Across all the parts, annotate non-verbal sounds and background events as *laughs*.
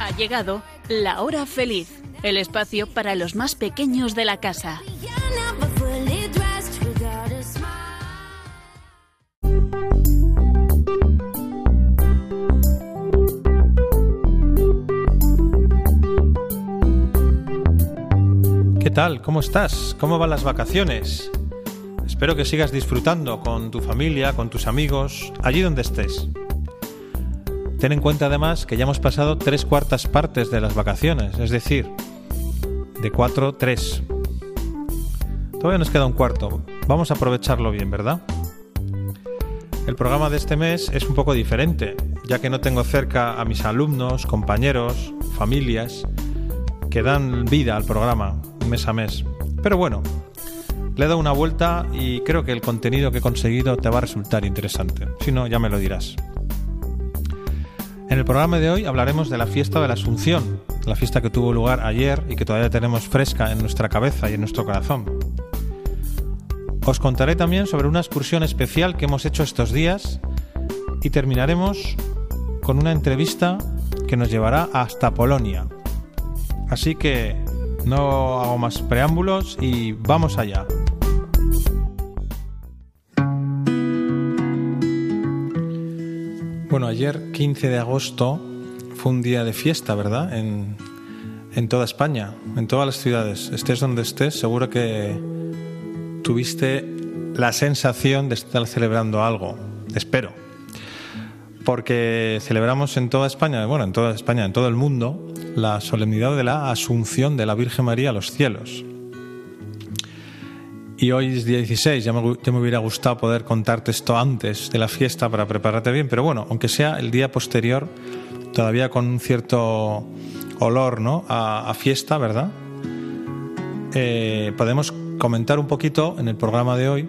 Ha llegado la hora feliz, el espacio para los más pequeños de la casa. ¿Qué tal? ¿Cómo estás? ¿Cómo van las vacaciones? Espero que sigas disfrutando con tu familia, con tus amigos, allí donde estés. Ten en cuenta además que ya hemos pasado tres cuartas partes de las vacaciones, es decir, de cuatro, tres. Todavía nos queda un cuarto. Vamos a aprovecharlo bien, ¿verdad? El programa de este mes es un poco diferente, ya que no tengo cerca a mis alumnos, compañeros, familias que dan vida al programa mes a mes. Pero bueno, le he dado una vuelta y creo que el contenido que he conseguido te va a resultar interesante. Si no, ya me lo dirás. En el programa de hoy hablaremos de la fiesta de la Asunción, la fiesta que tuvo lugar ayer y que todavía tenemos fresca en nuestra cabeza y en nuestro corazón. Os contaré también sobre una excursión especial que hemos hecho estos días y terminaremos con una entrevista que nos llevará hasta Polonia. Así que no hago más preámbulos y vamos allá. Ayer 15 de agosto fue un día de fiesta, ¿verdad? En, en toda España, en todas las ciudades. Estés donde estés, seguro que tuviste la sensación de estar celebrando algo. Espero. Porque celebramos en toda España, bueno, en toda España, en todo el mundo, la solemnidad de la Asunción de la Virgen María a los cielos. Y hoy es día 16, ya me, hubiera gustado poder contarte esto antes de la fiesta para prepararte bien, pero bueno, aunque sea el día posterior, todavía con un cierto olor ¿no? a, a fiesta, ¿verdad? Eh, podemos comentar un poquito en el programa de hoy,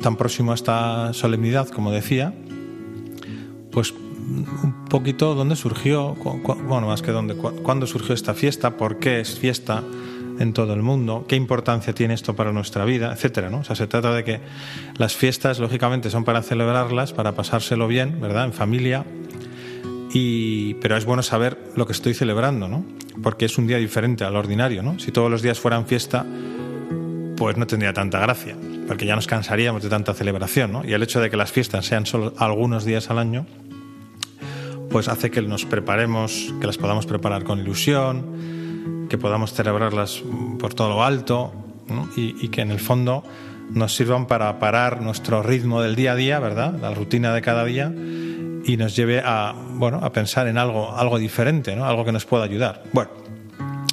tan próximo a esta solemnidad, como decía, pues un poquito dónde surgió, bueno, más que dónde, cu- cuándo surgió esta fiesta, por qué es fiesta en todo el mundo, qué importancia tiene esto para nuestra vida, etcétera, ¿no? O sea, se trata de que las fiestas, lógicamente, son para celebrarlas, para pasárselo bien, ¿verdad? En familia, y, pero es bueno saber lo que estoy celebrando, ¿no? Porque es un día diferente al ordinario, ¿no? Si todos los días fueran fiesta, pues no tendría tanta gracia, porque ya nos cansaríamos de tanta celebración, ¿no? Y el hecho de que las fiestas sean solo algunos días al año, pues hace que nos preparemos, que las podamos preparar con ilusión, que podamos celebrarlas por todo lo alto, y que en el fondo nos sirvan para parar nuestro ritmo del día a día, ¿verdad? La rutina de cada día y nos lleve a, bueno, a pensar en algo, algo diferente, ¿no? Algo que nos pueda ayudar. Bueno,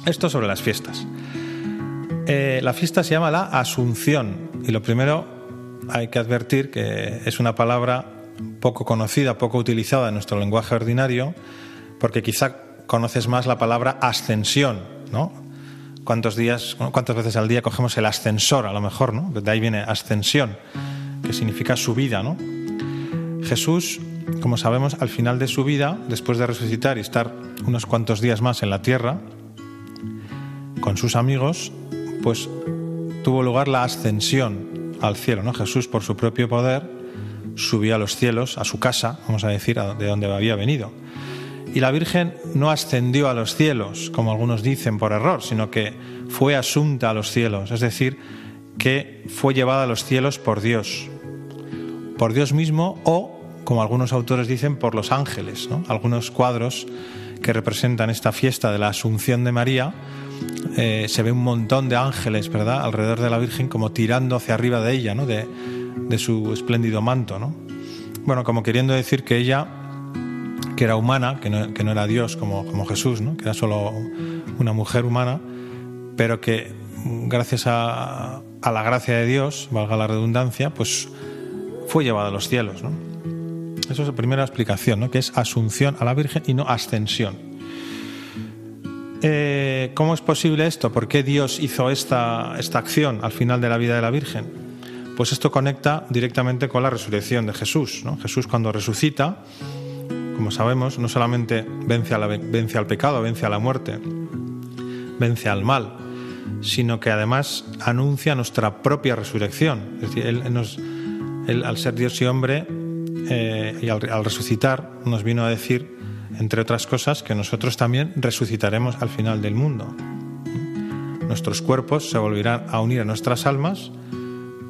esto sobre las fiestas. Eh, la fiesta se llama la Asunción y lo primero hay que advertir que es una palabra poco conocida, poco utilizada en nuestro lenguaje ordinario, porque quizá conoces más la palabra ascensión, ¿no? ¿Cuántos días, cuántas veces al día cogemos el ascensor, a lo mejor, ¿no? De ahí viene ascensión, que significa subida, ¿no? Jesús, como sabemos, al final de su vida, después de resucitar y estar unos cuantos días más en la tierra, con sus amigos, pues tuvo lugar la ascensión al cielo, ¿no? Jesús, por su propio poder, subió a los cielos, a su casa, vamos a decir, de donde había venido. Y la Virgen no ascendió a los cielos, como algunos dicen por error, sino que fue asunta a los cielos, es decir, que fue llevada a los cielos por Dios, por Dios mismo o, como algunos autores dicen, por los ángeles. ¿no? Algunos cuadros que representan esta fiesta de la Asunción de María, eh, se ve un montón de ángeles, ¿verdad?, alrededor de la Virgen, como tirando hacia arriba de ella, ¿no?, de, de su espléndido manto, ¿no? Bueno, como queriendo decir que ella, que era humana, que no, que no era Dios como, como Jesús, ¿no?, que era solo una mujer humana, pero que gracias a, a la gracia de Dios, valga la redundancia, pues fue llevada a los cielos, ¿no? Eso es la primera explicación, ¿no? que es asunción a la Virgen y no ascensión. Eh, ¿Cómo es posible esto? ¿Por qué Dios hizo esta, esta acción al final de la vida de la Virgen? Pues esto conecta directamente con la resurrección de Jesús. Jesús cuando resucita, como sabemos, no solamente vence, al pecado, vence a la muerte, vence al mal, sino que además anuncia nuestra propia resurrección. Es decir, Él nos, Él, al ser Dios y hombre, eh, y al resucitar, nos vino a decir, entre otras cosas, que nosotros también resucitaremos al final del mundo. Nuestros cuerpos se volverán a unir a nuestras almas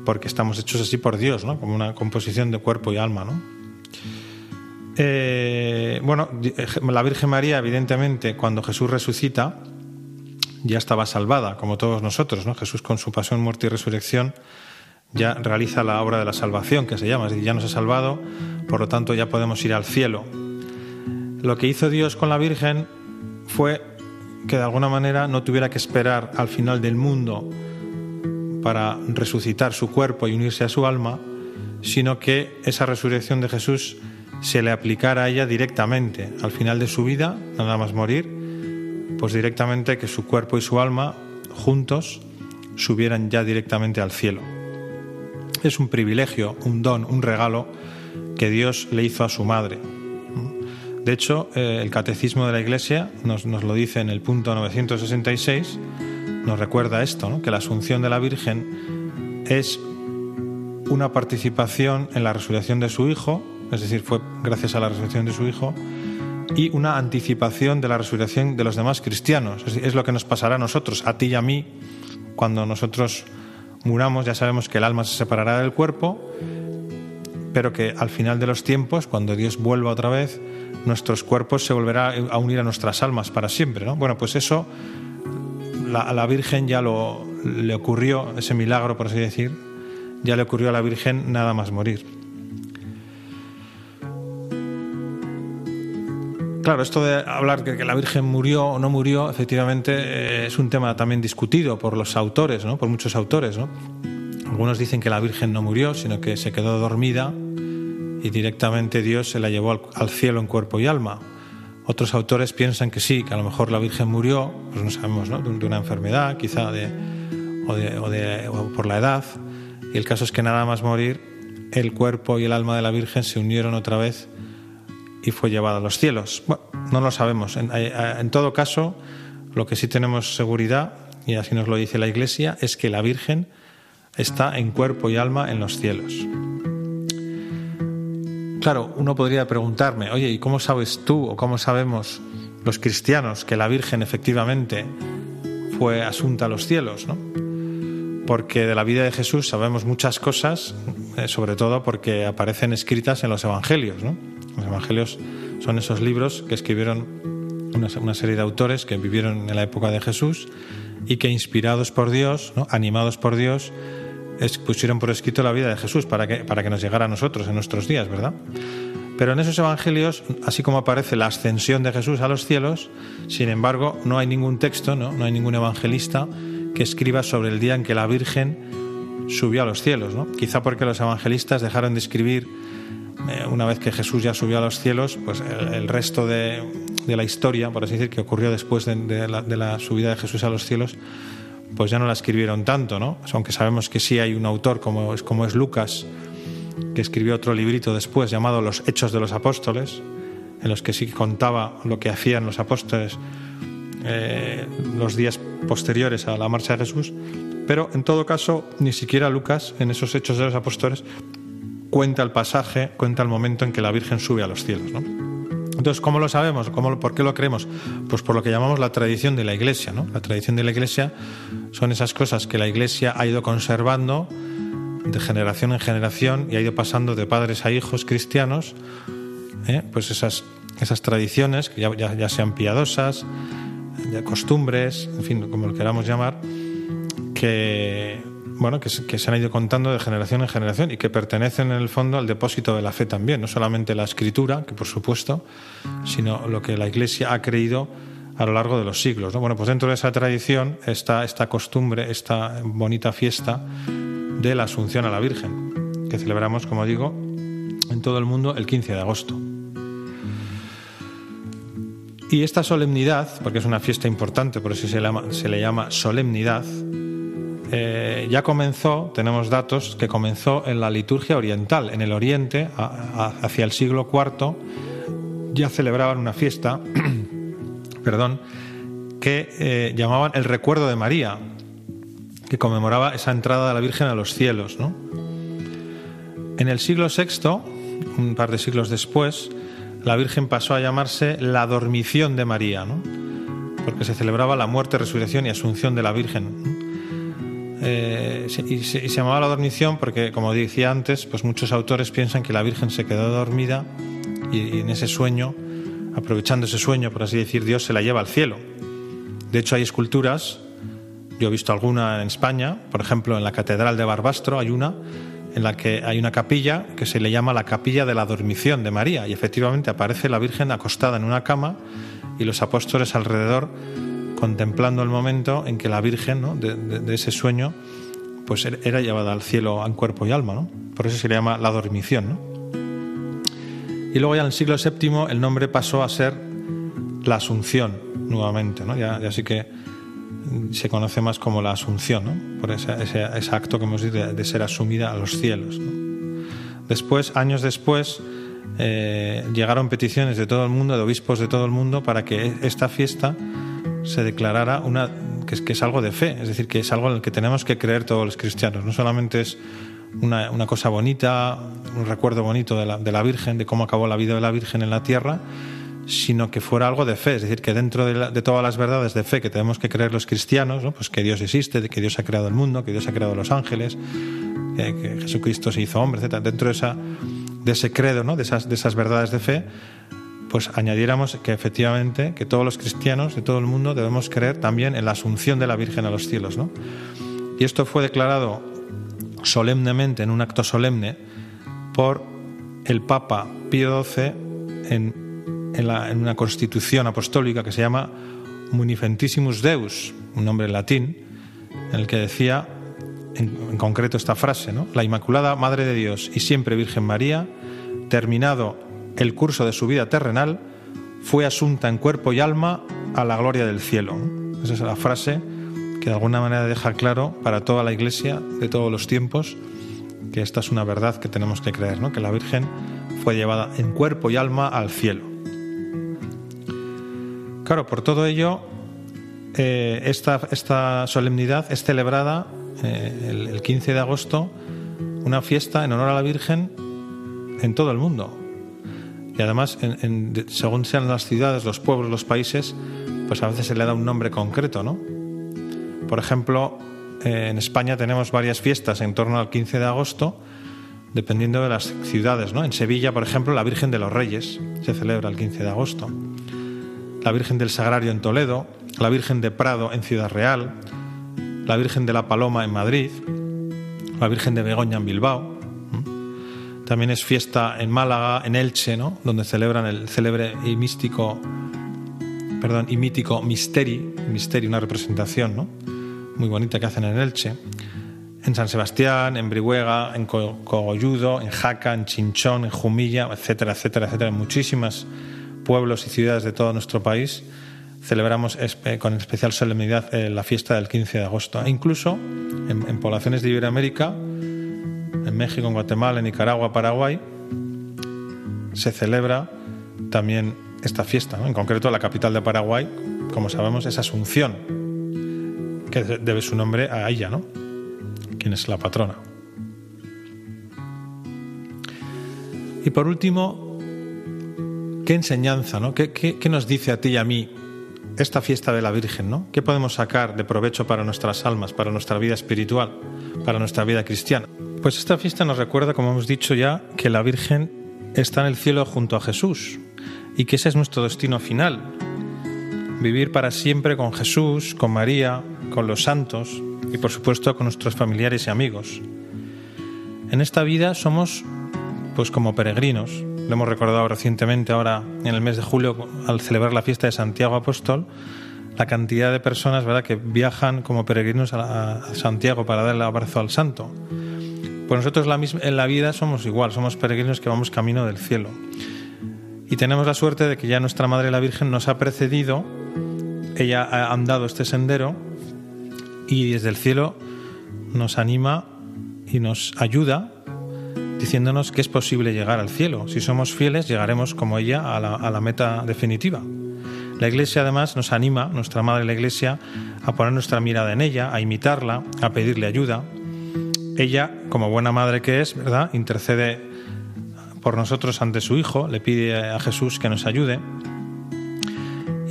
porque estamos hechos así por Dios, ¿no? Como una composición de cuerpo y alma, ¿no? Eh, bueno, la Virgen María, evidentemente, cuando Jesús resucita, ya estaba salvada, como todos nosotros, ¿no? Jesús con su pasión, muerte y resurrección ya realiza la obra de la salvación, que se llama, es decir, ya nos ha salvado, por lo tanto ya podemos ir al cielo. Lo que hizo Dios con la Virgen fue que de alguna manera no tuviera que esperar al final del mundo para resucitar su cuerpo y unirse a su alma, sino que esa resurrección de Jesús se le aplicara a ella directamente, al final de su vida, nada más morir, pues directamente que su cuerpo y su alma juntos subieran ya directamente al cielo. Es un privilegio, un don, un regalo que Dios le hizo a su madre. De hecho, eh, el Catecismo de la Iglesia nos, nos, lo dice en el punto 966, nos recuerda esto, ¿no? que la Asunción de la Virgen es una participación en la resurrección de su Hijo, es decir, fue gracias a la resurrección de su Hijo, y una anticipación de la resurrección de los demás cristianos. Es, es lo que nos pasará a nosotros, a ti y a mí, cuando nosotros muramos, ya sabemos que el alma se separará del cuerpo, pero que al final de los tiempos, cuando Dios vuelva otra vez, nuestros cuerpos se volverán a unir a nuestras almas para siempre. ¿no? Bueno, pues eso la, a la Virgen ya lo, le ocurrió, ese milagro, por así decir, ya le ocurrió a la Virgen nada más morir. Claro, esto de hablar que, que la Virgen murió o no murió, efectivamente, eh, es un tema también discutido por los autores, ¿no? por muchos autores. ¿no? Algunos dicen que la Virgen no murió, sino que se quedó dormida y directamente Dios se la llevó al, cielo en cuerpo y alma. Otros autores piensan que sí, que a lo mejor la Virgen murió, pues no sabemos, ¿no? de, una enfermedad, quizá de, o, de, o, de, o por la edad. Y el caso es que nada más morir, el cuerpo y el alma de la Virgen se unieron otra vez y fue llevada a los cielos. Bueno, no lo sabemos. En, en, todo caso, lo que sí tenemos seguridad, y así nos lo dice la Iglesia, es que la Virgen está en cuerpo y alma en los cielos. Claro, uno podría preguntarme, oye, ¿y cómo sabes tú o cómo sabemos los cristianos que la Virgen efectivamente fue asunta a los cielos? ¿no? Porque de la vida de Jesús sabemos muchas cosas, eh, sobre todo porque aparecen escritas en los Evangelios. ¿no? Los Evangelios son esos libros que escribieron una, serie de autores que vivieron en la época de Jesús y que inspirados por Dios, animados por Dios, pusieron por escrito la vida de Jesús para que, para que nos llegara a nosotros en nuestros días, ¿verdad? Pero en esos evangelios, así como aparece la ascensión de Jesús a los cielos, sin embargo, no hay ningún texto, no, no hay ningún evangelista que escriba sobre el día en que la Virgen subió a los cielos, ¿no? Quizá porque los evangelistas dejaron de escribir eh, una vez que Jesús ya subió a los cielos, pues el, resto de, de, la historia, por así decir, que ocurrió después de la subida de Jesús a los cielos, pues ya no la escribieron tanto, ¿no? Aunque sabemos que sí hay un autor como es, como es Lucas, que escribió otro librito después llamado Los Hechos de los Apóstoles, en los que sí contaba lo que hacían los apóstoles eh, los días posteriores a la marcha de Jesús, pero en todo caso ni siquiera Lucas en esos Hechos de los Apóstoles cuenta el pasaje, cuenta el momento en que la Virgen sube a los cielos, ¿no? Entonces, ¿cómo lo sabemos? ¿Cómo, ¿Por qué lo creemos? Pues por lo que llamamos la tradición de la Iglesia. La tradición de la Iglesia son esas cosas que la Iglesia ha ido conservando de generación en generación y ha ido pasando de padres a hijos cristianos, ¿eh? pues esas, esas tradiciones, que ya, sean piadosas, costumbres, en fin, como lo queramos llamar, que, bueno, que, se han ido contando de generación en generación y que pertenecen en el fondo al depósito de la fe también, no solamente la escritura, que por supuesto, sino lo que la Iglesia ha creído a lo largo de los siglos. ¿no? Bueno, pues dentro de esa tradición está esta costumbre, esta bonita fiesta de la Asunción a la Virgen, que celebramos, como digo, en todo el mundo el 15 de agosto. Y esta solemnidad, porque es una fiesta importante, por eso se le llama solemnidad, eh, ya comenzó, tenemos datos, que comenzó en la liturgia oriental. En el oriente, hacia el siglo IV, ya celebraban una fiesta, *clears throat* perdón, que eh, llamaban el recuerdo de María, que conmemoraba esa entrada de la Virgen a los cielos. En el siglo VI, un par de siglos después, la Virgen pasó a llamarse la dormición de María, porque se celebraba la muerte, resurrección y asunción de la Virgen. Eh, y, se, y, llamaba la dormición porque, como decía antes, pues muchos autores piensan que la Virgen se quedó dormida y, y en ese sueño, aprovechando ese sueño, por así decir, Dios se la lleva al cielo. De hecho, hay esculturas, yo he visto alguna en España, por ejemplo, en la Catedral de Barbastro hay una en la que hay una capilla que se le llama la capilla de la dormición de María y efectivamente aparece la Virgen acostada en una cama y los apóstoles alrededor contemplando el momento en que la Virgen ¿no? de, ese sueño pues era llevada al cielo en cuerpo y alma, ¿no? por eso se le llama la dormición. ¿no? Y luego ya en el siglo VII el nombre pasó a ser la Asunción nuevamente, ¿no? ya, ya sí que se conoce más como la Asunción, ¿no? por ese, acto que hemos dicho de, ser asumida a los cielos. Después, años después, eh, llegaron peticiones de todo el mundo, de obispos de todo el mundo, para que esta fiesta se declarara una que es, que es algo de fe, es decir, que es algo en el que tenemos que creer todos los cristianos. No solamente es una, una cosa bonita, un recuerdo bonito de la, de la, Virgen, de cómo acabó la vida de la Virgen en la tierra, sino que fuera algo de fe, es decir, que dentro de, de todas las verdades de fe que tenemos que creer los cristianos, ¿no? pues que Dios existe, que Dios ha creado el mundo, que Dios ha creado los ángeles, que, que Jesucristo se hizo hombre, etc. Dentro de esa de ese credo, ¿no? de, esas, de esas verdades de fe, pues añadiéramos que efectivamente que todos los cristianos de todo el mundo debemos creer también en la asunción de la Virgen a los cielos. ¿no? Y esto fue declarado solemnemente, en un acto solemne, por el Papa Pío XII en, una constitución apostólica que se llama Munifentissimus Deus, un nombre en latín, en el que decía en, en, concreto esta frase, ¿no? La Inmaculada Madre de Dios y siempre Virgen María, terminado el curso de su vida terrenal, fue asunta en cuerpo y alma a la gloria del cielo. Esa es la frase que de alguna manera deja claro para toda la Iglesia de todos los tiempos que esta es una verdad que tenemos que creer, ¿no? que la Virgen fue llevada en cuerpo y alma al cielo. Claro, por todo ello, eh, esta, esta solemnidad es celebrada eh, el, el 15 de agosto una fiesta en honor a la Virgen en todo el mundo. Y además, según sean las ciudades, los pueblos, los países, pues a veces se le da un nombre concreto, ¿no? Por ejemplo, eh, en España tenemos varias fiestas en torno al 15 de agosto, dependiendo de las ciudades, ¿no? En Sevilla, por ejemplo, la Virgen de los Reyes se celebra el 15 de agosto. La Virgen del Sagrario en Toledo, la Virgen de Prado en Ciudad Real, la Virgen de la Paloma en Madrid, la Virgen de Begoña en Bilbao. También es fiesta en Málaga, en Elche, ¿no? donde celebran el célebre y místico, perdón, y mítico Misteri, Misteri, una representación ¿no? muy bonita que hacen en Elche. En San Sebastián, en Brihuega, en Cogolludo, en Jaca, en Chinchón, en Jumilla, etcétera, etcétera, etcétera, en muchísimas pueblos y ciudades de todo nuestro país celebramos con especial solemnidad eh, la fiesta del 15 de agosto. E incluso en, en, poblaciones de Iberoamérica, en México, en Guatemala, en Nicaragua, Paraguay, se celebra también esta fiesta. En concreto, la capital de Paraguay, como sabemos, es Asunción, que debe su nombre a ella, ¿no? quien es la patrona. Y por último, ¿qué enseñanza, ¿no? ¿Qué, qué, qué nos dice a ti y a mí esta fiesta de la Virgen, ¿no? ¿Qué podemos sacar de provecho para nuestras almas, para nuestra vida espiritual, para nuestra vida cristiana? Pues esta fiesta nos recuerda, como hemos dicho ya, que la Virgen está en el cielo junto a Jesús y que ese es nuestro destino final. Vivir para siempre con Jesús, con María, con los santos y por supuesto con nuestros familiares y amigos. En esta vida somos pues como peregrinos, lo hemos recordado recientemente ahora en el mes de julio al celebrar la fiesta de Santiago Apóstol, la cantidad de personas ¿verdad? que viajan como peregrinos a, Santiago para darle abrazo al santo. Pues nosotros la misma, en la vida somos igual, somos peregrinos que vamos camino del cielo. Y tenemos la suerte de que ya nuestra Madre la Virgen nos ha precedido, ella ha andado este sendero y desde el cielo nos anima y nos ayuda diciéndonos que es posible llegar al cielo. Si somos fieles, llegaremos como ella a la, a la, meta definitiva. La Iglesia además nos anima, nuestra Madre la Iglesia, a poner nuestra mirada en ella, a imitarla, a pedirle ayuda. Ella, como buena madre que es, ¿verdad? Intercede por nosotros ante su Hijo, le pide a Jesús que nos ayude.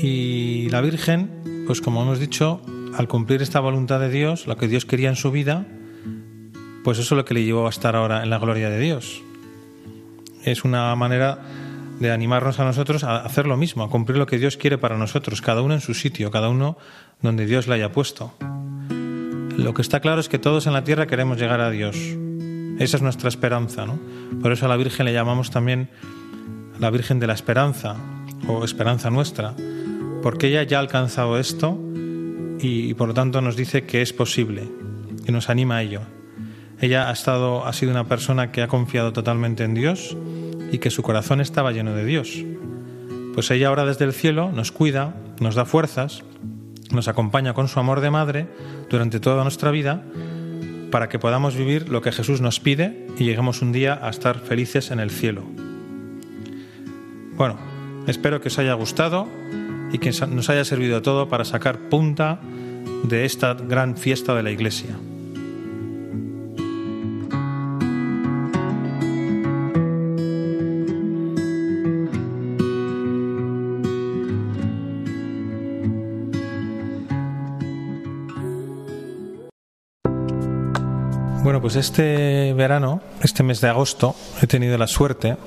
Y la Virgen, pues como hemos dicho, al cumplir esta voluntad de Dios, lo que Dios quería en su vida, pues eso es lo que le llevó a estar ahora en la gloria de Dios. Es una manera de animarnos a nosotros a hacer lo mismo, a cumplir lo que Dios quiere para nosotros, cada uno en su sitio, cada uno donde Dios le haya puesto. Lo que está claro es que todos en la tierra queremos llegar a Dios. Esa es nuestra esperanza, ¿no? Por eso a la Virgen le llamamos también la Virgen de la Esperanza o Esperanza Nuestra, porque ella ya ha alcanzado esto y, por lo tanto nos dice que es posible y nos anima a ello. Ella ha estado, ha sido una persona que ha confiado totalmente en Dios y que su corazón estaba lleno de Dios. Pues ella ahora desde el cielo nos cuida, nos da fuerzas, nos acompaña con su amor de madre durante toda nuestra vida para que podamos vivir lo que Jesús nos pide y lleguemos un día a estar felices en el cielo. Bueno, espero que os haya gustado y que nos haya servido todo para sacar punta de esta gran fiesta de la Iglesia. Pues este verano, este mes de agosto, he tenido la suerte,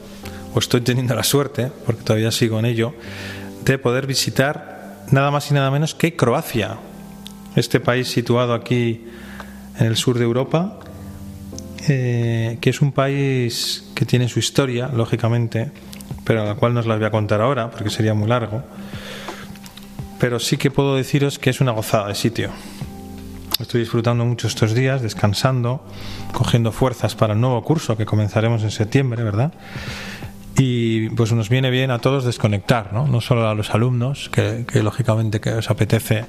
o estoy teniendo la suerte, porque todavía sigo en ello, de poder visitar nada más y nada menos que Croacia, este país situado aquí en el sur de Europa, eh, que es un país que tiene su historia, lógicamente, pero a la cual no os la voy a contar ahora, porque sería muy largo. Pero sí que puedo deciros que es una gozada de sitio. Estoy disfrutando mucho estos días, descansando, cogiendo fuerzas para el nuevo curso que comenzaremos en septiembre, ¿verdad? Y pues nos viene bien a todos desconectar, ¿no? No solo a los alumnos, que, lógicamente que os apetece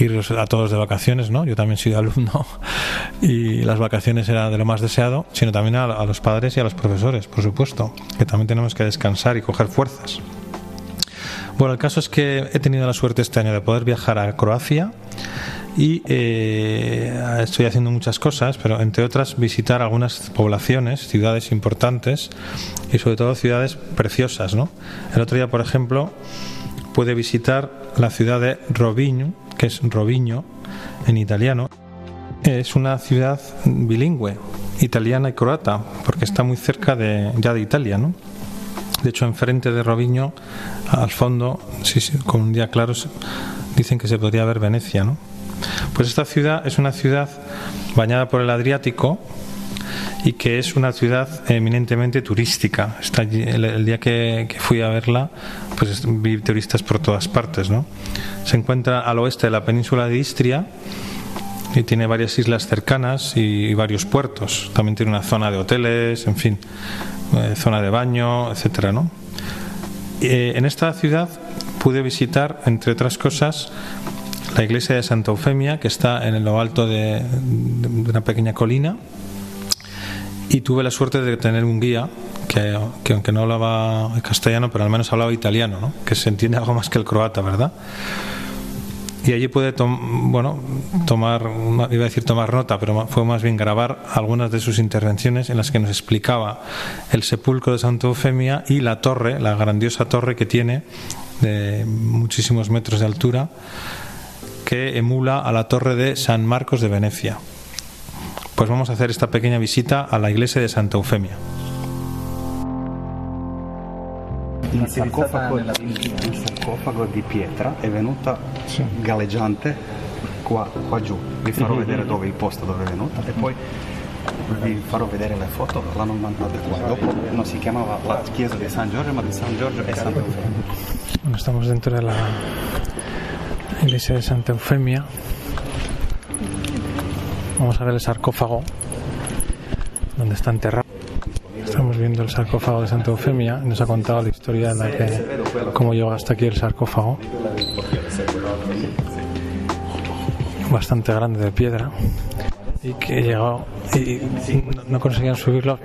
ir a todos de vacaciones, ¿no? Yo también soy alumno *laughs* y las vacaciones era de lo más deseado, sino también a, a los padres y a los profesores, por supuesto, que también tenemos que descansar y coger fuerzas. Bueno, el caso es que he tenido la suerte este año de poder viajar a Croacia y eh, estoy haciendo muchas cosas, pero entre otras visitar algunas poblaciones, ciudades importantes y sobre todo ciudades preciosas. ¿no? El otro día, por ejemplo, pude visitar la ciudad de Roviño, que es Roviño en italiano. Es una ciudad bilingüe, italiana y croata, porque está muy cerca de, ya de Italia. ¿no? De hecho, enfrente de Roviño, al fondo, sí, sí, con un día claro, dicen que se podría ver Venecia, ¿no? Pues esta ciudad es una ciudad bañada por el Adriático y que es una ciudad eminentemente turística. El, día que, fui a verla, pues vi turistas por todas partes, ¿no? Se encuentra al oeste de la península de Istria y tiene varias islas cercanas y, y varios puertos. También tiene una zona de hoteles, en fin, eh, zona de baño, etcétera, ¿no? Eh, en esta ciudad pude visitar, entre otras cosas, la iglesia de Santa Eufemia, que está en lo alto de, de, una pequeña colina, y tuve la suerte de tener un guía que, que, aunque no hablaba castellano, pero al menos hablaba italiano, ¿no? que se entiende algo más que el croata, ¿verdad? Y allí pude tom bueno, tomar, iba a decir tomar nota, pero fue más bien grabar algunas de sus intervenciones en las que nos explicaba el sepulcro de Santa Eufemia y la torre, la grandiosa torre que tiene de muchísimos metros de altura, que emula a la torre de San Marcos de Venecia. Pues vamos a hacer esta pequeña visita a la iglesia de Santa Eufemia. Il sarcofago, il sarcofago di pietra è venuta sì. galleggiante qua, qua, giù. Vi farò mm-hmm. vedere dove il posto dove è venuta e poi vi farò vedere le foto, l'hanno mandata qua. Dopo non si chiamava la chiesa di San Giorgio, ma di San Giorgio e Santa Eufemia. Bueno, estamos dentro de la iglesia de Santa Eufemia. Vamos a ver el sarcófago donde está enterrado. Estamos viendo el sarcófago de Santa Eufemia. Nos ha contado la historia de la que, cómo llegó hasta aquí el sarcófago. Bastante grande de piedra. Y que llegó y no conseguían subirlo.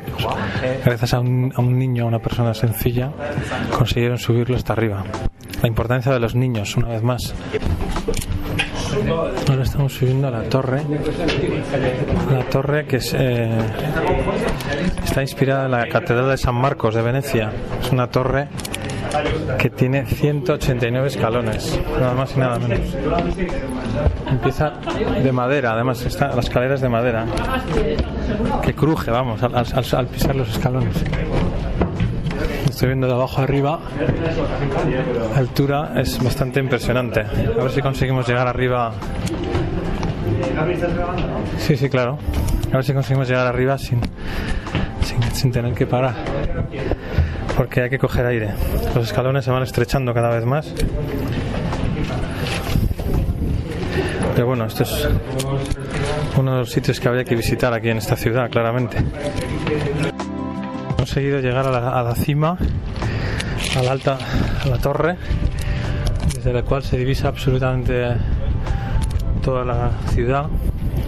Gracias a un, a un niño, a una persona sencilla, consiguieron subirlo hasta arriba. La importancia de los niños, una vez más. Ahora estamos subiendo a la torre. La torre que es, eh, está inspirada en la Catedral de San Marcos de Venecia. Es una torre que tiene 189 escalones, nada más y nada menos. Empieza de madera, además está, la escalera es de madera, que cruje, vamos, al pisar los escalones. Estoy viendo de abajo arriba, altura es bastante impresionante. A ver si conseguimos llegar arriba. Sí, sí, claro. A ver si conseguimos llegar arriba sin, sin, sin tener que parar porque hay que coger aire. Los escalones se van estrechando cada vez más. Pero bueno, esto es uno de los sitios que habría que visitar aquí en esta ciudad, claramente. Conseguido llegar a la, cima, a la alta, a la torre, desde la cual se divisa absolutamente toda la ciudad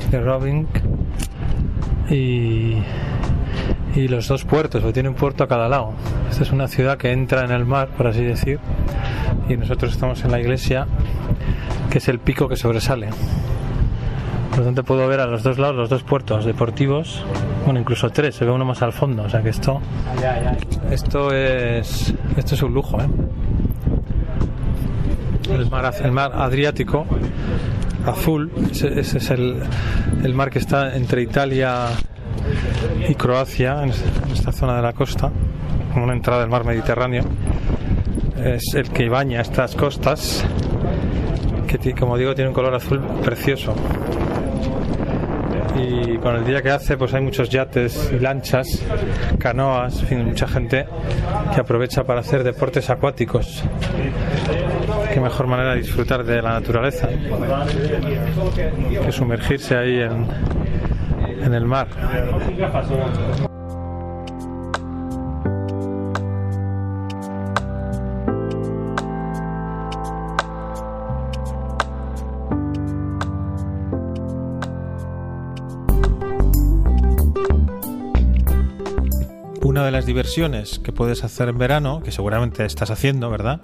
de Robin y los dos puertos, porque tiene un puerto a cada lado. Esta es una ciudad que entra en el mar, por así decir, y nosotros estamos en la iglesia, que es el pico que sobresale. Por lo puedo ver a los dos lados los dos puertos deportivos, bueno, incluso tres, se ve uno más al fondo, o sea que esto, esto es, esto es un lujo, ¿eh? El mar, el mar Adriático azul, ese, ese es el, el mar que está entre Italia y Croacia, en esta zona de la costa, como una entrada del mar Mediterráneo, es el que baña estas costas, que como digo tiene un color azul precioso. Y con el día que hace, pues hay muchos yates y lanchas, canoas, en fin, mucha gente que aprovecha para hacer deportes acuáticos. Qué mejor manera de disfrutar de la naturaleza que sumergirse ahí en, en el mar. Diversiones que puedes hacer en verano, que seguramente estás haciendo, ¿verdad?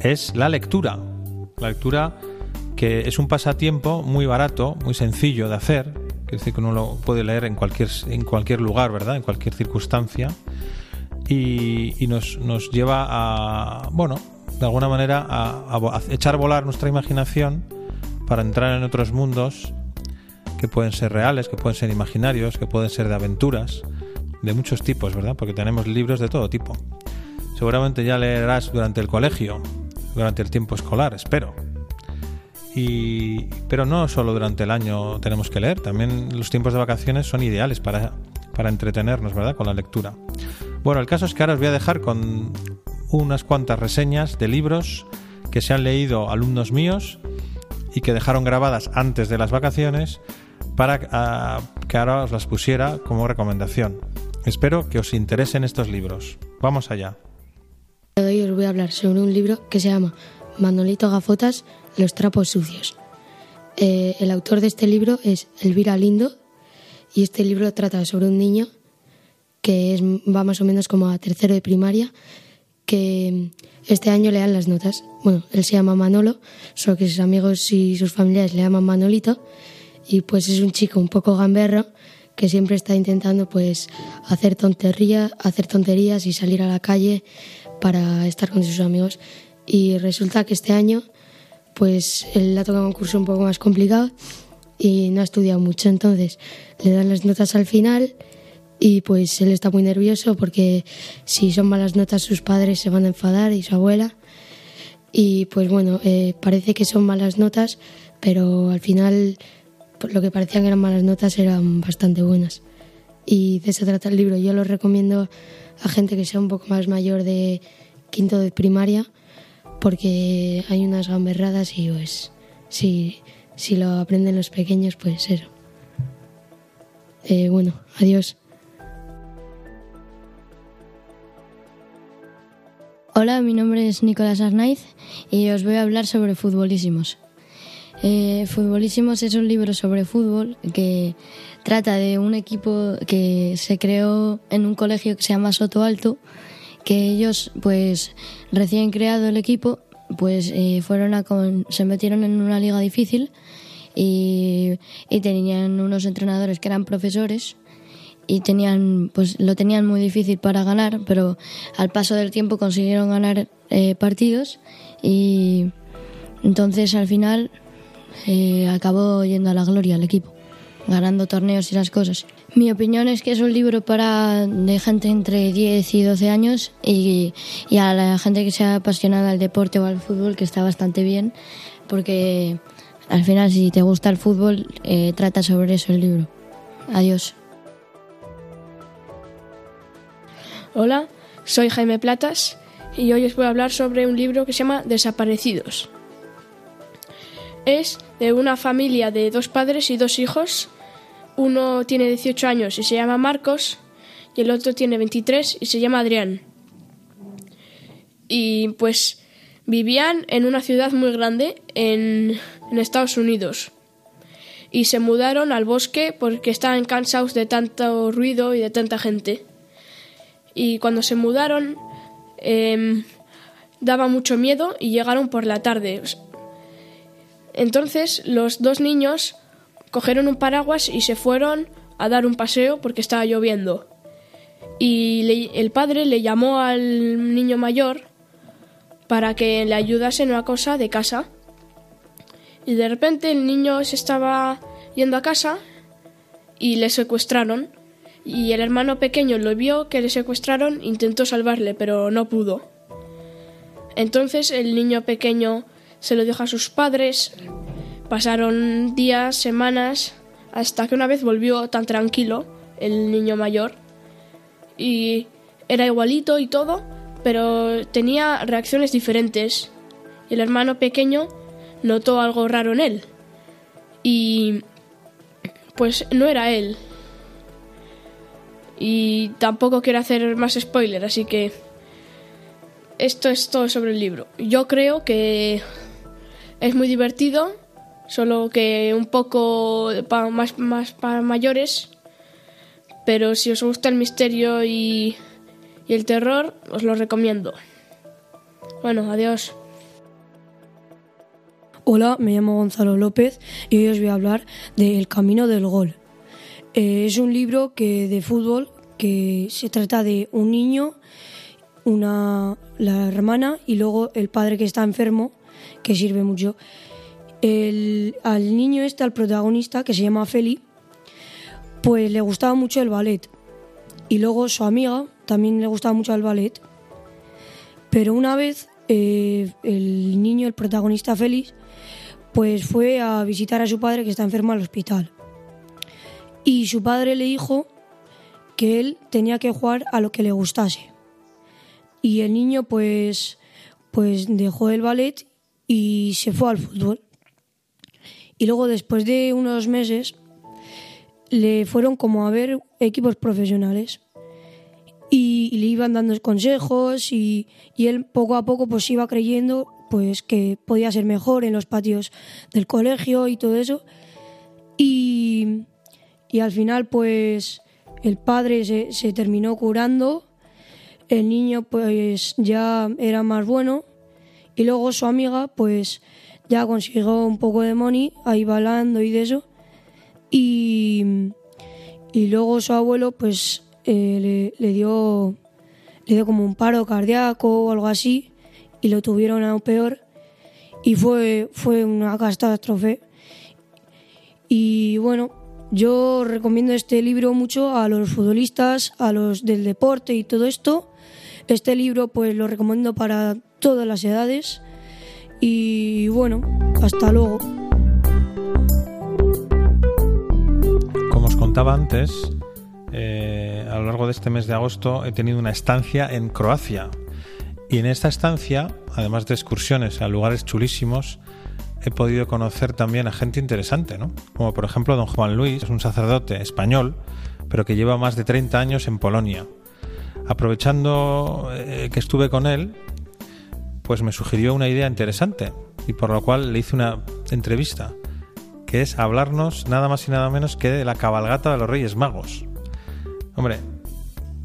Es la lectura. La lectura que es un pasatiempo muy barato, muy sencillo de hacer, es decir, que uno lo puede leer en cualquier, en cualquier lugar, ¿verdad? En cualquier circunstancia. Y, nos, nos lleva a, bueno, de alguna manera a, a echar volar nuestra imaginación para entrar en otros mundos que pueden ser reales, que pueden ser imaginarios, que pueden ser de aventuras, de muchos tipos, ¿verdad? Porque tenemos libros de todo tipo. Seguramente ya leerás durante el colegio, durante el tiempo escolar, espero. Y, pero no solo durante el año tenemos que leer, también los tiempos de vacaciones son ideales para, para entretenernos, ¿verdad? Con la lectura. Bueno, el caso es que ahora os voy a dejar con unas cuantas reseñas de libros que se han leído alumnos míos y que dejaron grabadas antes de las vacaciones para ah, que ahora os las pusiera como recomendación. Espero que os interesen estos libros. Vamos allá. Hoy os voy a hablar sobre un libro que se llama Manolito Gafotas, Los trapos sucios. Eh, el autor de este libro es Elvira Lindo y este libro trata sobre un niño que es- va más o menos como a tercero de primaria, que este año le dan las notas. Bueno, él se llama Manolo, solo que sus amigos y sus familiares le llaman Manolito y pues es un chico un poco gamberro que siempre está intentando pues hacer tonterías, hacer tonterías y salir a la calle para estar con sus amigos. Y resulta que este año pues él ha tocado un curso un poco más complicado y no ha estudiado mucho. Entonces le dan las notas al final y pues él está muy nervioso porque si son malas notas sus padres se van a enfadar y su abuela. Y pues bueno, eh, parece que son malas notas, pero al final lo que parecían que eran malas notas eran bastante buenas. Y de eso trata el libro. Yo lo recomiendo a gente que sea un poco más mayor de quinto de primaria, porque hay unas gamberradas y pues si, si lo aprenden los pequeños, pues eso. Eh, bueno, adiós. Hola, mi nombre es Nicolás Arnaiz y os voy a hablar sobre Futbolísimos. Eh, Futbolísimos es un libro sobre fútbol que trata de un equipo que se creó en un colegio que se llama Soto Alto, que ellos, pues, recién creado el equipo, pues eh, fueron a con- se metieron en una liga difícil y, tenían unos entrenadores que eran profesores y tenían pues lo tenían muy difícil para ganar pero al paso del tiempo consiguieron ganar eh, partidos y entonces al final eh, acabó yendo a la gloria el equipo ganando torneos y las cosas. Mi opinión es que es un libro para gente entre 10 y 12 años y, y a la gente que sea apasionada al deporte o al fútbol que está bastante bien porque al final si te gusta el fútbol eh, trata sobre eso el libro. Adiós. Hola, soy Jaime Platas y hoy os voy a hablar sobre un libro que se llama Desaparecidos. Es de una familia de dos padres y dos hijos. Uno tiene 18 años y se llama Marcos y el otro tiene 23 y se llama Adrián. Y pues vivían en una ciudad muy grande en, Estados Unidos y se mudaron al bosque porque estaban cansados de tanto ruido y de tanta gente y cuando se mudaron em, daba mucho miedo y llegaron por la tarde. Entonces los dos niños cogieron un paraguas y se fueron a dar un paseo porque estaba lloviendo. Y el padre le llamó al niño mayor para que le ayudase en una cosa de casa. Y de repente el niño se estaba yendo a casa y le secuestraron. Y el hermano pequeño lo vio que le secuestraron, intentó salvarle, pero no pudo. Entonces el niño pequeño se lo dijo a sus padres. Pasaron días, semanas, hasta que una vez volvió tan tranquilo el niño mayor. Y era igualito y todo, pero tenía reacciones diferentes. El hermano pequeño notó algo raro en él. Y pues no era él. Y tampoco quiero hacer más spoiler, así que esto es todo sobre el libro. Yo creo que es muy divertido, solo que un poco pa- más, más para mayores. Pero si os gusta el misterio y, y el terror, os lo recomiendo. Bueno, adiós. Hola, me llamo Gonzalo López y hoy os voy a hablar de El Camino del Gol. Eh, es un libro que de fútbol que se trata de un niño, una la hermana y luego el padre que está enfermo, que sirve mucho. El- al niño este, al protagonista, que se llama Feli, pues le gustaba mucho el ballet. Y luego su amiga también le gustaba mucho el ballet. Pero una vez eh, el niño, el protagonista Félix, pues fue a visitar a su padre que está enfermo al hospital. Y su padre le dijo que él tenía que jugar a lo que le gustase. Y el niño pues, pues dejó el ballet y se fue al fútbol. Y luego después de unos meses le fueron como a ver equipos profesionales y, le iban dando consejos y, y él poco a poco pues iba creyendo pues que podía ser mejor en los patios del colegio y todo eso. Y, y al final pues el padre se, se terminó curando. El niño pues ya era más bueno y luego su amiga pues ya consiguió un poco de money ahí bailando y de eso. Y, y luego su abuelo pues eh, le, le dio le dio como un paro cardíaco o algo así y lo tuvieron aún peor. Y fue fue una catástrofe. Y bueno yo recomiendo este libro mucho a los futbolistas a los del deporte y todo esto. Este libro pues lo recomiendo para todas las edades y bueno hasta luego Como os contaba antes, eh, a lo largo de este mes de agosto he tenido una estancia en Croacia. Y en esta estancia, además de excursiones a lugares chulísimos, he podido conocer también a gente interesante, ¿no? Como por ejemplo don Juan Luis, es un sacerdote español, pero que lleva más de 30 años en Polonia. Aprovechando eh, que estuve con él, pues me sugirió una idea interesante y por lo cual le hice una entrevista que es hablarnos nada más y nada menos que de la cabalgata de los Reyes Magos. Hombre,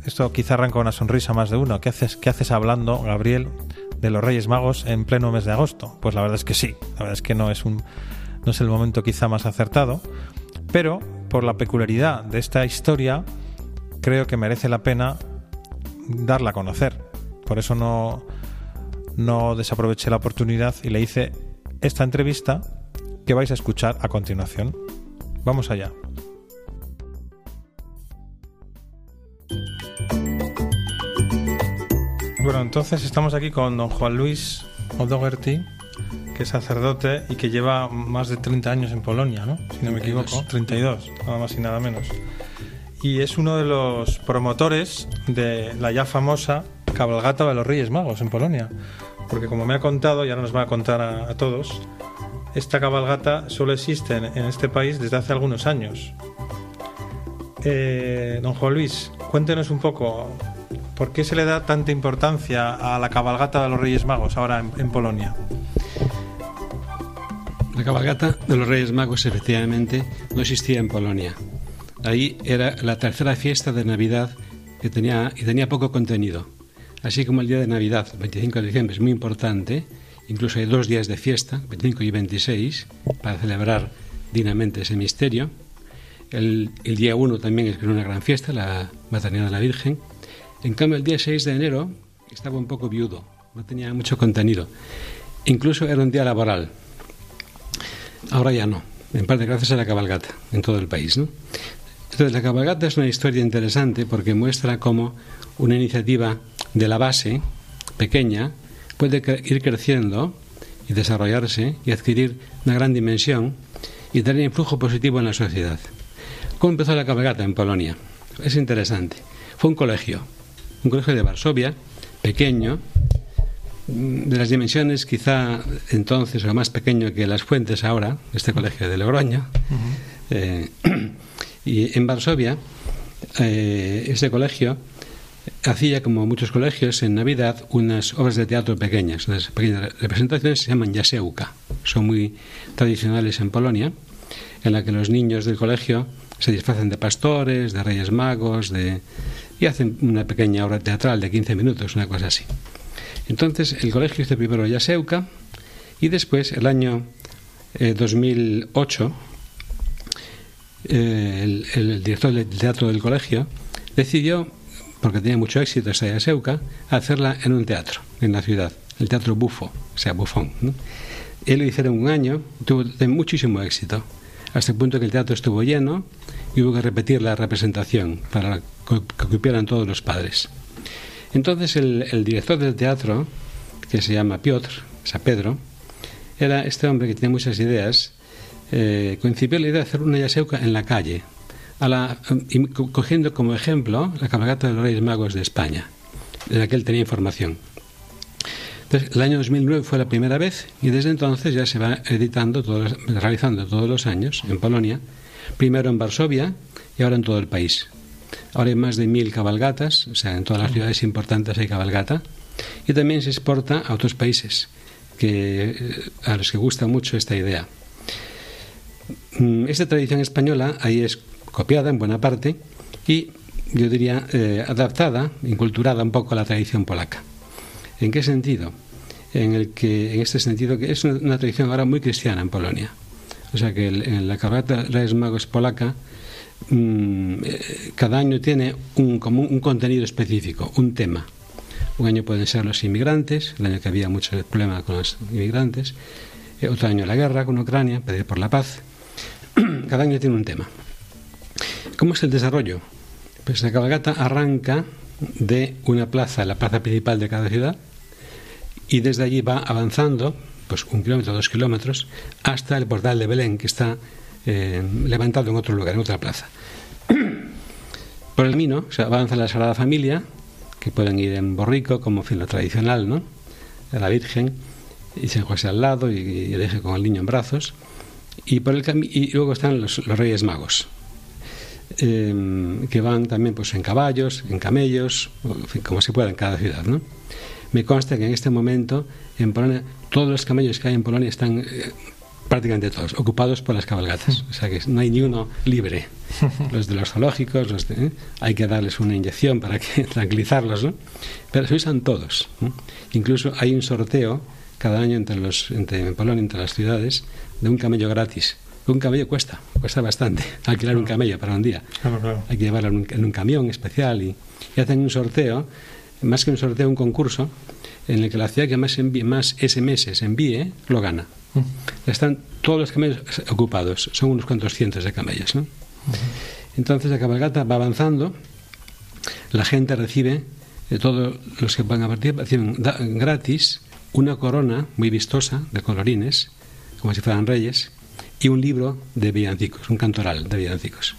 esto quizá arranca una sonrisa más de uno. ¿Qué haces, qué haces hablando, Gabriel, de los Reyes Magos en pleno mes de agosto. Pues la verdad es que sí, la verdad es que no es un no es el momento quizá más acertado, pero por la peculiaridad de esta historia creo que merece la pena darla a conocer. Por eso no no desaproveché la oportunidad y le hice esta entrevista que vais a escuchar a continuación. Vamos allá. Bueno, entonces estamos aquí con don Juan Luis O'Dougherty, que es sacerdote y que lleva más de 30 años en Polonia, ¿no? Si no me equivoco, 32, nada más y nada menos. Y es uno de los promotores de la ya famosa cabalgata de los Reyes Magos en Polonia. Porque como me ha contado, y ahora nos va a contar a, todos, esta cabalgata solo existe en, en, este país desde hace algunos años. Eh, don Juan Luis, cuéntenos un poco, ¿por qué se le da tanta importancia a la cabalgata de los Reyes Magos ahora en, en Polonia? La cabalgata de los Reyes Magos efectivamente no existía en Polonia. Ahí era la tercera fiesta de Navidad que tenía, y tenía poco contenido. Así como el día de Navidad, 25 de diciembre, es muy importante, incluso hay dos días de fiesta, 25 y 26, para celebrar dignamente ese misterio. El, el día 1 también es una gran fiesta, la maternidad de la Virgen. En cambio, el día 6 de enero estaba un poco viudo, no tenía mucho contenido. Incluso era un día laboral. Ahora ya no, en parte gracias a la cabalgata en todo el país. ¿no? Entonces, la cabalgata es una historia interesante porque muestra cómo una iniciativa de la base, pequeña, puede ir creciendo y desarrollarse y adquirir una gran dimensión y tener influjo positivo en la sociedad. ¿Cómo empezó la cabalgata en Polonia? Es interesante. Fue un colegio, un colegio de Varsovia, pequeño, de las dimensiones quizá entonces o más pequeño que las fuentes ahora, este colegio de Logroño. Uh -huh. eh, *clears throat* y en Varsovia, eh, ese colegio hacía, como muchos colegios, en Navidad unas obras de teatro pequeñas. Unas pequeñas representaciones se llaman yaseuka. Son muy tradicionales en Polonia, en la que los niños del colegio se disfrazan de pastores, de reyes magos, de... y hacen una pequeña obra teatral de 15 minutos, una cosa así. Entonces, el colegio hizo primero yaseuka y después, el año eh, 2008, eh, el, el director del teatro del colegio decidió porque tenía mucho éxito esa Yaseuka, hacerla en un teatro, en la ciudad, el Teatro Bufo, o sea, Bufón. Él lo hicieron un año, tuvo de muchísimo éxito, hasta el punto que el teatro estuvo lleno y hubo que repetir la representación para que ocupieran todos los padres. Entonces el, director del teatro, que se llama Piotr, o sea, Pedro, era este hombre que tenía muchas ideas, eh, concibió la idea de hacer una Yaseuka en la calle, a la, cogiendo como ejemplo la cabalgata de los Reyes Magos de España, de la que él tenía información. Entonces, el año 2009 fue la primera vez y desde entonces ya se va editando, todos, realizando todos los años en Polonia, primero en Varsovia y ahora en todo el país. Ahora hay más de mil cabalgatas, o sea, en todas las ciudades importantes hay cabalgata, y también se exporta a otros países que, a los que gusta mucho esta idea. Esta tradición española ahí es copiada en buena parte y yo diría eh, adaptada, inculturada un poco a la tradición polaca. ¿En qué sentido? En el que, en este sentido, que es una, tradición ahora muy cristiana en Polonia. O sea que el, en la cabalgata Reyes Magos polaca mmm, eh, cada año tiene un, un contenido específico, un tema. Un año pueden ser los inmigrantes, el año que había mucho problema con los inmigrantes, eh, otro año la guerra con Ucrania, pedir por la paz. *clears throat* cada año tiene un tema. ¿Cómo es el desarrollo? Pues la cabalgata arranca de una plaza, la plaza principal de cada ciudad, y desde allí va avanzando, pues un kilómetro, dos kilómetros, hasta el portal de Belén, que está eh, levantado en otro lugar, en otra plaza. *clears throat* Por el camino, o sea, avanza la Sagrada Familia, que pueden ir en borrico, como fin lo tradicional, ¿no? La Virgen, y San José al lado, y, y el con el niño en brazos. Y, por el y luego están los Reyes Magos, eh, que van también pues en caballos, en camellos, en fin, como se pueda en cada ciudad, ¿no? Me consta que en este momento en Polonia todos los camellos que hay en Polonia están eh, prácticamente todos, ocupados por las cabalgatas. O sea que no hay ni uno libre. *laughs* Los de los zoológicos, los de- ¿eh? hay que darles una inyección para que *laughs* tranquilizarlos, ¿no? Pero se usan todos. Incluso hay un sorteo cada año entre los, entre, en Polonia, entre las ciudades, de un camello gratis. Un camello cuesta, cuesta bastante alquilar un camello para un día. Claro, claro. Hay que llevarlo en un, en un camión especial y, y hacen un sorteo, más que un sorteo, un concurso, en el que la ciudad que más, envíe, más SMS envíe lo gana. Están todos los camellos ocupados, son unos cuantos cientos de camellos. ¿no? Entonces la cabalgata va avanzando, la gente recibe, eh, todos los que van a partir reciben gratis una corona muy vistosa de colorines, como si fueran reyes, y un libro de villancicos, un cantoral de villancicos.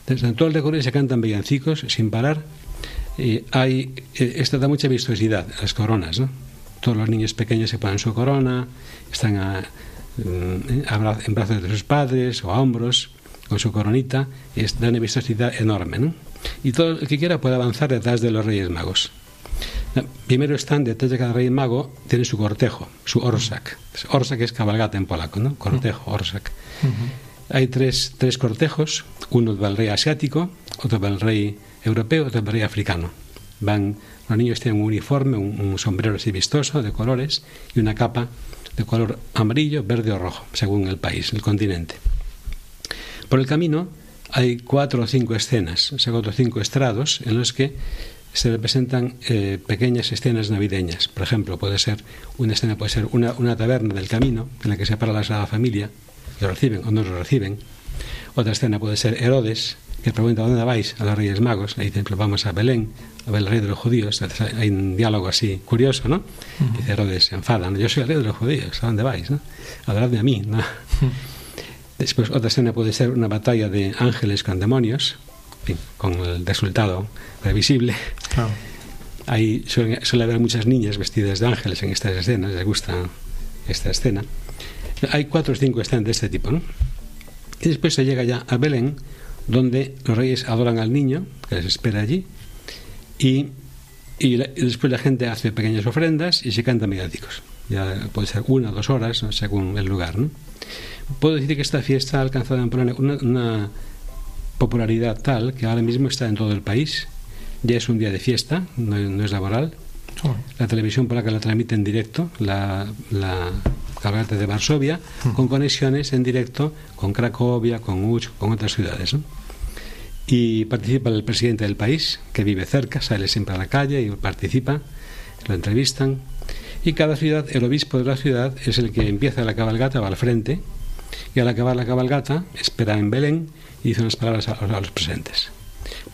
Entonces, en todo el recorrido se cantan villancicos sin parar. Y hay, eh, esto da mucha vistosidad, las coronas, ¿no? Todos los niños pequeños se ponen su corona, están a- mm, a bra- en brazos de sus padres o a hombros con su coronita, y es, da una vistosidad enorme, ¿no? Y todo el que quiera puede avanzar detrás de los Reyes Magos. Primero están detrás de cada rey mago, tiene su cortejo, su orsak. Orsak es cabalgata en polaco, ¿no? Cortejo, orsak. Hay tres, tres cortejos, uno del rey asiático, otro del rey europeo, otro del rey africano. Van, los niños tienen un uniforme, un, un sombrero así vistoso de colores y una capa de color amarillo, verde o rojo, según el país, el continente. Por el camino hay cuatro o cinco escenas, o sea, cuatro o cinco estrados en los que se representan eh, pequeñas escenas navideñas. Por ejemplo, puede ser una escena puede ser una, una taberna del camino en la que se para la Sagrada Familia, lo reciben o no lo reciben. Otra escena puede ser Herodes, que pregunta ¿dónde vais? A los Reyes Magos. Le dicen, pues vamos a Belén, a ver el rey de los judíos. Hay un diálogo así curioso, ¿no? Dice Herodes, se enfada, ¿no? yo soy el rey de los judíos, ¿a dónde vais? ¿no? Adoradme a mí, ¿no? Después otra escena puede ser una batalla de ángeles con demonios, fin, con el resultado previsible. Claro. Ahí suele, suele haber muchas niñas vestidas de ángeles en estas escenas, les gusta esta escena. Hay cuatro o cinco escenas de este tipo, ¿no? Y después se llega ya a Belén, donde los reyes adoran al niño, que les espera allí, y, y, la- y después la gente hace pequeñas ofrendas y se cantan villancicos. Ya puede ser una o dos horas, ¿no? según el lugar, ¿no? Puedo decir que esta fiesta ha alcanzado en Polonia una, una popularidad tal que ahora mismo está en todo el país. Ya es un día de fiesta, no, no es laboral. La televisión polaca la transmite en directo, la, la cabalgata de Varsovia, con conexiones en directo con Cracovia, con Uch, con otras ciudades. ¿no? Y participa el presidente del país, que vive cerca, sale siempre a la calle y participa, lo entrevistan. Y cada ciudad, el obispo de la ciudad es el que empieza la cabalgata, va al frente, y al acabar la cabalgata espera en Belén y dice unas palabras a, a los presentes.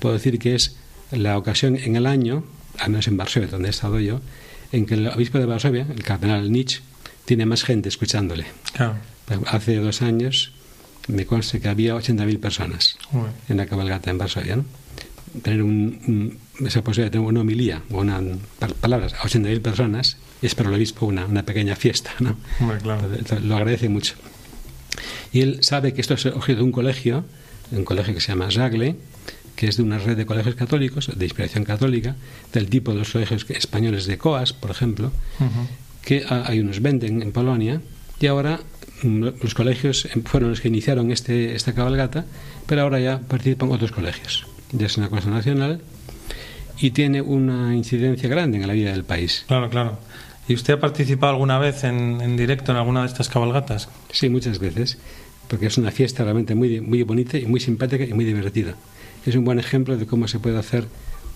Puedo decir que es la ocasión en el año, al menos en Varsovia, donde he estado yo, en que el obispo de Varsovia, el cardenal Nietzsche, tiene más gente escuchándole. Claro. Hace dos años me consta que había 80.000 personas Bueno. en la cabalgata en Varsovia. ¿no? Tener un, un- esa posibilidad de tener una homilía o una, pa- palabras a 80.000 personas es para el obispo una, una pequeña fiesta. ¿no? Hombre, claro. Lo- Lo agradece mucho. Y él sabe que esto es objeto de un colegio, un colegio que se llama Zagle, que es de una red de colegios católicos, de inspiración católica, del tipo de los colegios españoles de COAS, por ejemplo, que ha- hay unos venden en Polonia, y ahora mm, los colegios em, fueron los que iniciaron este, esta cabalgata, pero ahora ya participan otros colegios. Ya es una cosa nacional y tiene una incidencia grande en la vida del país. Claro, claro. ¿Y usted ha participado alguna vez en, en directo en alguna de estas cabalgatas? Sí, muchas veces, porque es una fiesta realmente muy, muy bonita y muy simpática y muy divertida. Es un buen ejemplo de cómo se puede hacer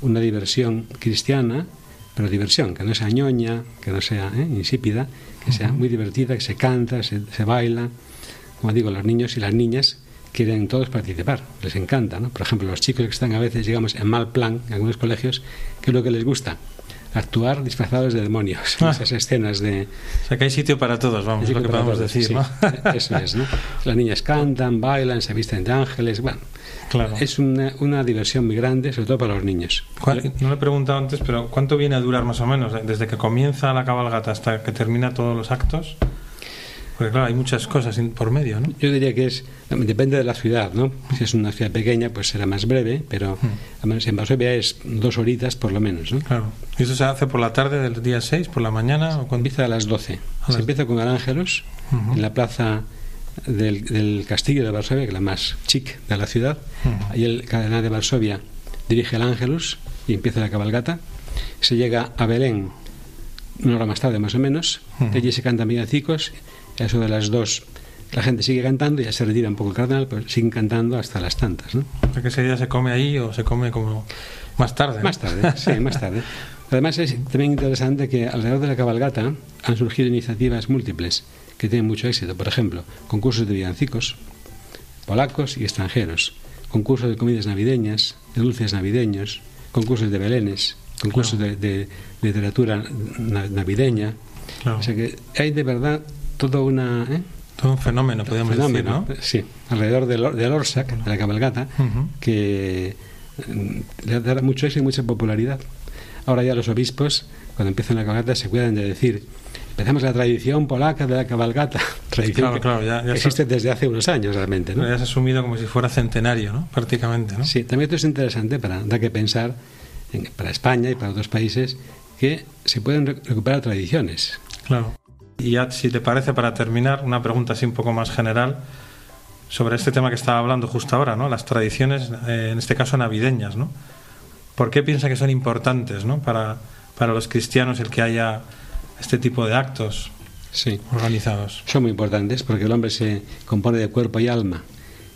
una diversión cristiana, pero diversión, que no sea ñoña, que no sea ¿eh? insípida, que sea muy divertida, que se canta, se, se baila. Como digo, los niños y las niñas quieren todos participar, les encanta. ¿no? Por ejemplo, los chicos que están a veces, digamos, en mal plan en algunos colegios, ¿qué es lo que les gusta? Actuar disfrazados de demonios, en Ah. esas escenas de, O sea que hay sitio para todos, vamos, lo que podemos todos, decir, sí. ¿no? *laughs* Eso es, ¿no? Las niñas cantan, bailan, se visten de ángeles, bueno. Claro. Es una, una diversión muy grande, sobre todo para los niños. ¿Cuál- No le he preguntado antes, pero ¿cuánto viene a durar más o menos? Desde que comienza la cabalgata hasta que termina todos los actos. Porque claro, hay muchas cosas por medio, ¿no? Yo diría que es, depende de la ciudad, ¿no? Si es una ciudad pequeña, pues será más breve, pero al menos en Varsovia es dos horitas por lo menos, ¿no? Claro. ¿Y eso se hace por la tarde del día 6, por la mañana o cuando? Empieza a las 12. A Se las- empieza con el Ángelos, Ujú. en la plaza del, del castillo de Varsovia, que es la más chic de la ciudad. Ujú. Ahí el cardenal de Varsovia dirige el Ángelus y empieza la cabalgata. Se llega a Belén una hora más tarde, más o menos. Ujú. De allí se cantan villancicos. A eso de las dos, la gente sigue cantando, ya se retira un poco el cardenal, pero siguen cantando hasta las tantas, ¿no? O sea, que ese día se come ahí o se come como más tarde. ¿no? Más tarde, sí, más tarde. Además es también interesante que alrededor de la cabalgata han surgido iniciativas múltiples que tienen mucho éxito. Por ejemplo, concursos de villancicos, polacos y extranjeros, concursos de comidas navideñas, de dulces navideños, concursos de belenes, concursos de, de literatura na- navideña. Claro. O sea que hay de verdad toda una... ¿eh? Todo un fenómeno, podríamos decir, ¿no? sí, alrededor del, del Orsac, de la cabalgata, que mm, le da mucho éxito y mucha popularidad. Ahora ya los obispos, cuando empiezan la cabalgata, se cuidan de decir, empezamos la tradición polaca de la cabalgata, *laughs* tradición Claro, que claro, ya- ya existe desde hace unos años realmente. ¿no? Has asumido como si fuera centenario, ¿no? Prácticamente, ¿no? Sí, también esto es interesante para dar que pensar en- para España y para otros países que se pueden re- recuperar tradiciones. Claro. Y ya, si te parece, para terminar, una pregunta así un poco más general sobre este tema que estaba hablando justo ahora, ¿no? Las tradiciones, eh, en este caso navideñas, ¿no? ¿Por qué piensa que son importantes, ¿no? Para, para los cristianos el que haya este tipo de actos Sí. organizados. son muy importantes porque el hombre se compone de cuerpo y alma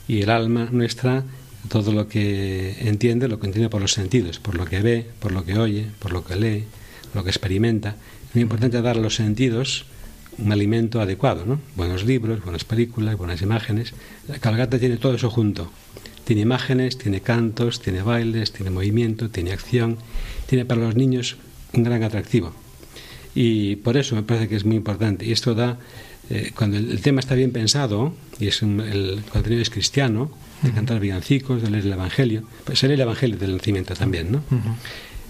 y el alma nuestra todo lo que entiende lo que entiende por los sentidos por lo que ve por lo que oye por lo que lee por lo que experimenta es muy importante dar a los sentidos un alimento adecuado ¿no? buenos libros buenas películas buenas imágenes la cabalgata tiene todo eso junto tiene imágenes tiene cantos tiene bailes tiene movimiento tiene acción tiene para los niños un gran atractivo y por eso me parece que es muy importante. Y esto da, eh, cuando el, el tema está bien pensado, y es un- el contenido es cristiano, de cantar villancicos, de leer el Evangelio, pues se lee el Evangelio del nacimiento también, ¿no?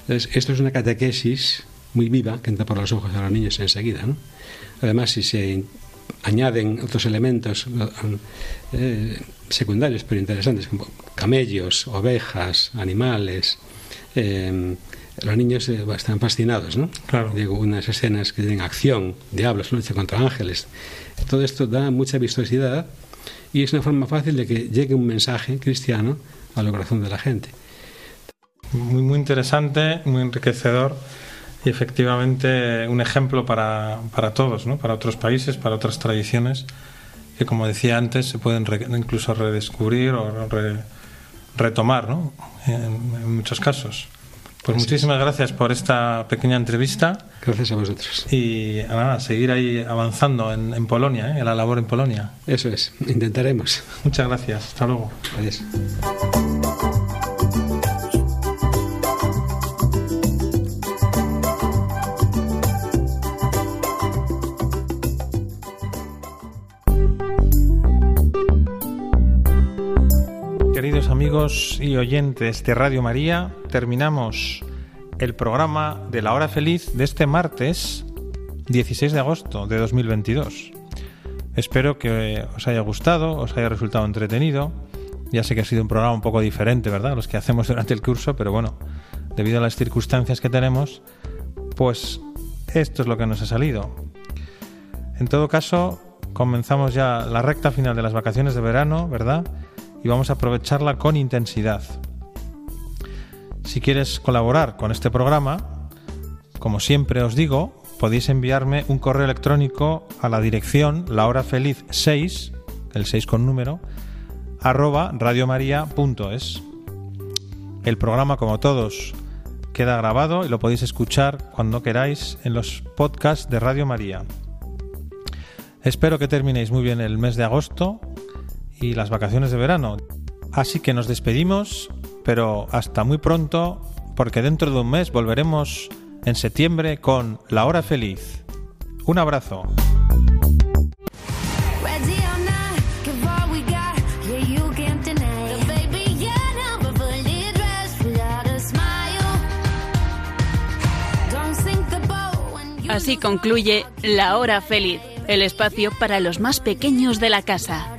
Entonces, esto es una catequesis muy viva que entra por los ojos de los niños enseguida, ¿no? Además, si se añaden otros elementos eh, secundarios pero interesantes, como camellos, ovejas, animales, eh, los niños eh, están fascinados, ¿no? Claro. Digo, unas escenas que tienen acción, diablos, lucha contra ángeles. Todo esto da mucha vistosidad y es una forma fácil de que llegue un mensaje cristiano al corazón de la gente. Muy, muy interesante, muy enriquecedor y efectivamente un ejemplo para, para todos, ¿no? Para otros países, para otras tradiciones que, como decía antes, se pueden re- incluso redescubrir o re- retomar, ¿no? En, en muchos casos. Pues muchísimas gracias por esta pequeña entrevista Gracias a vosotros. y nada, seguir ahí avanzando en, en Polonia, ¿eh? en la labor en Polonia. Eso es, intentaremos. Muchas gracias. Hasta luego. Adiós. Amigos y oyentes de Radio María, terminamos el programa de la hora feliz de este martes 16 de agosto de 2022. Espero que os haya gustado, os haya resultado entretenido. Ya sé que ha sido un programa un poco diferente, ¿verdad? Los que hacemos durante el curso, pero bueno, debido a las circunstancias que tenemos, pues esto es lo que nos ha salido. En todo caso, comenzamos ya la recta final de las vacaciones de verano, ¿verdad? Y vamos a aprovecharla con intensidad. Si quieres colaborar con este programa, como siempre os digo, podéis enviarme un correo electrónico a la dirección lahorafeliz6, el 6 con número, arroba radiomaria.es. El programa, como todos, queda grabado y lo podéis escuchar cuando queráis en los podcasts de Radio María. Espero que terminéis muy bien el mes de agosto y las vacaciones de verano. Así que nos despedimos, pero hasta muy pronto, porque dentro de un mes volveremos en septiembre con La Hora Feliz. Un abrazo. Así concluye La Hora Feliz, el espacio para los más pequeños de la casa.